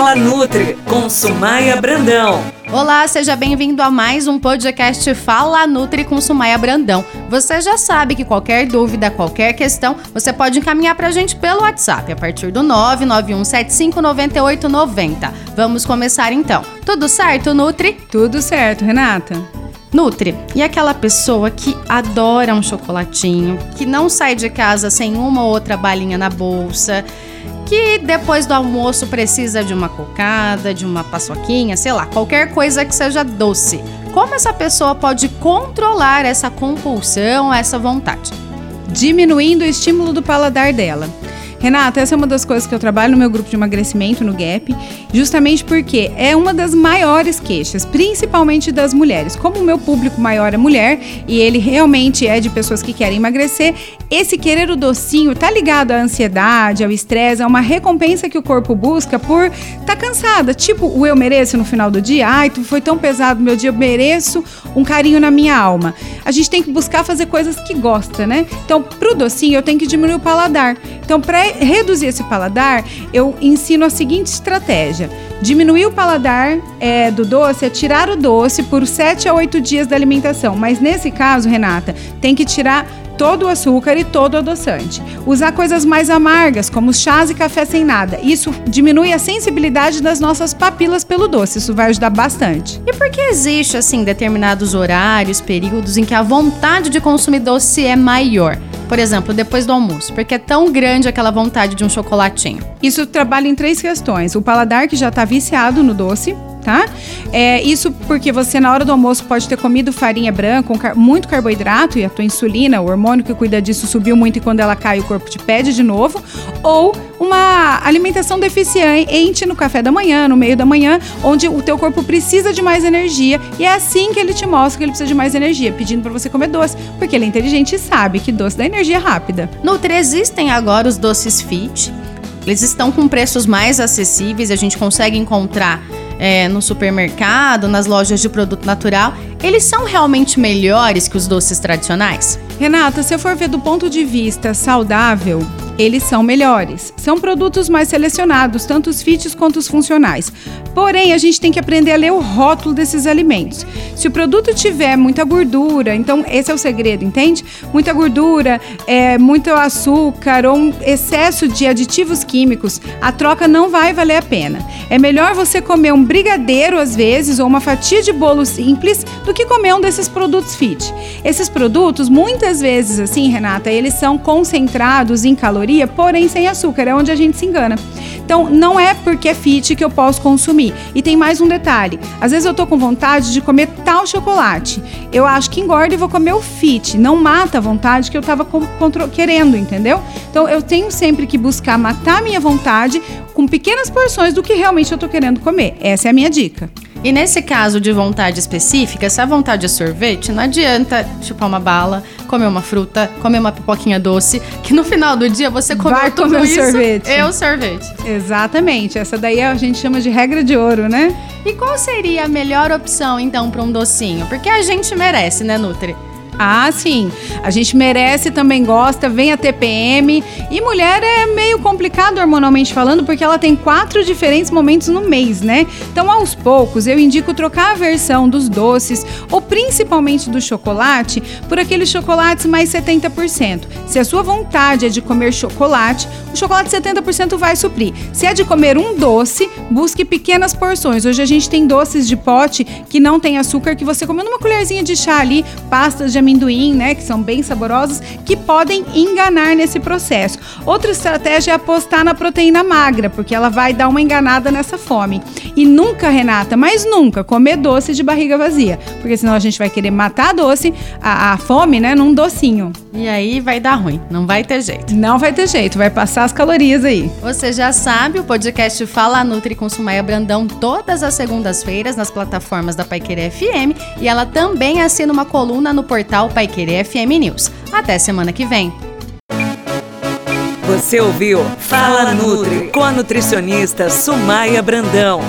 Fala Nutri com Sumaia Brandão. Olá, seja bem-vindo a mais um podcast Fala Nutri com Sumaia Brandão. Você já sabe que qualquer dúvida, qualquer questão, você pode encaminhar pra gente pelo WhatsApp a partir do 991759890. Vamos começar então. Tudo certo, Nutri? Tudo certo, Renata. Nutri, e aquela pessoa que adora um chocolatinho, que não sai de casa sem uma ou outra balinha na bolsa, que depois do almoço precisa de uma cocada, de uma paçoquinha, sei lá, qualquer coisa que seja doce. Como essa pessoa pode controlar essa compulsão, essa vontade? Diminuindo o estímulo do paladar dela. Renata, essa é uma das coisas que eu trabalho no meu grupo de emagrecimento no Gap, justamente porque é uma das maiores queixas, principalmente das mulheres. Como o meu público maior é mulher e ele realmente é de pessoas que querem emagrecer, esse querer o docinho tá ligado à ansiedade, ao estresse, é uma recompensa que o corpo busca por tá cansada, tipo o eu mereço no final do dia. Ai, tu foi tão pesado meu dia, eu mereço um carinho na minha alma. A gente tem que buscar fazer coisas que gosta, né? Então, pro docinho eu tenho que diminuir o paladar. Então, para reduzir esse paladar, eu ensino a seguinte estratégia: diminuir o paladar é, do doce é tirar o doce por 7 a 8 dias da alimentação. Mas nesse caso, Renata, tem que tirar todo o açúcar e todo o adoçante. Usar coisas mais amargas, como chás e café sem nada. Isso diminui a sensibilidade das nossas papilas pelo doce. Isso vai ajudar bastante. E por que existe, assim, determinados horários, períodos em que a vontade de consumir doce é maior? Por exemplo, depois do almoço, porque é tão grande aquela vontade de um chocolatinho. Isso trabalha em três questões: o paladar que já está viciado no doce, tá? É, isso porque você na hora do almoço pode ter comido farinha branca, car muito carboidrato e a tua insulina, o hormônio que cuida disso subiu muito e quando ela cai o corpo te pede de novo, ou uma alimentação deficiente no café da manhã, no meio da manhã, onde o teu corpo precisa de mais energia e é assim que ele te mostra que ele precisa de mais energia, pedindo para você comer doce, porque ele é inteligente e sabe que doce dá energia rápida. Nutri, existem agora os doces fit. Eles estão com preços mais acessíveis, a gente consegue encontrar é, no supermercado, nas lojas de produto natural, eles são realmente melhores que os doces tradicionais? Renata, se eu for ver do ponto de vista saudável, eles são melhores. São produtos mais selecionados, tanto os fits quanto os funcionais. Porém, a gente tem que aprender a ler o rótulo desses alimentos. Se o produto tiver muita gordura, então esse é o segredo, entende? Muita gordura, é, muito açúcar ou um excesso de aditivos químicos, a troca não vai valer a pena. É melhor você comer um brigadeiro às vezes ou uma fatia de bolo simples do que comer um desses produtos fit. Esses produtos, muitas vezes, assim, Renata, eles são concentrados em calorias caloria, porém sem açúcar, é onde a gente se engana. Então, não é porque é fit que eu posso consumir. E tem mais um detalhe: às vezes eu tô com vontade de comer tal chocolate. Eu acho que engorda e vou comer o fit. Não mata a vontade que eu tava querendo, entendeu? Então, eu tenho sempre que buscar matar a minha vontade com pequenas porções do que realmente eu tô querendo comer. Essa é a minha dica. E nesse caso de vontade específica, se a vontade é sorvete, não adianta chupar uma bala, comer uma fruta, comer uma pipoquinha doce, que no final do dia você comeu Vai tudo comer isso, sorvete. é o sorvete. Exatamente. Essa daí a gente chama de regra de ouro, né? E qual seria a melhor opção então para um docinho? Porque a gente merece, né, Nutri? Ah, sim. A gente merece, também gosta, vem a TPM. E mulher é meio complicado hormonalmente falando, porque ela tem quatro diferentes momentos no mês, né? Então, aos poucos, eu indico trocar a versão dos doces, ou principalmente do chocolate, por aqueles chocolates mais 70%. Se a sua vontade é de comer chocolate, o chocolate 70% vai suprir. Se é de comer um doce, busque pequenas porções. Hoje a gente tem doces de pote que não tem açúcar, que você comendo uma colherzinha de chá ali, pastas de amendoim amendoim, né, que são bem saborosos, que podem enganar nesse processo. Outra estratégia é apostar na proteína magra, porque ela vai dar uma enganada nessa fome. E nunca, Renata, mas nunca comer doce de barriga vazia, porque senão a gente vai querer matar a doce, a, a fome, né, num docinho. E aí vai dar ruim, não vai ter jeito. Não vai ter jeito, vai passar as calorias aí. Você já sabe, o podcast Fala Nutri com Sumaia Brandão todas as segundas-feiras nas plataformas da Paiquerê FM e ela também assina uma coluna no portal Paiquerê FM News. Até semana que vem. Você ouviu Fala Nutri com a nutricionista Sumaia Brandão.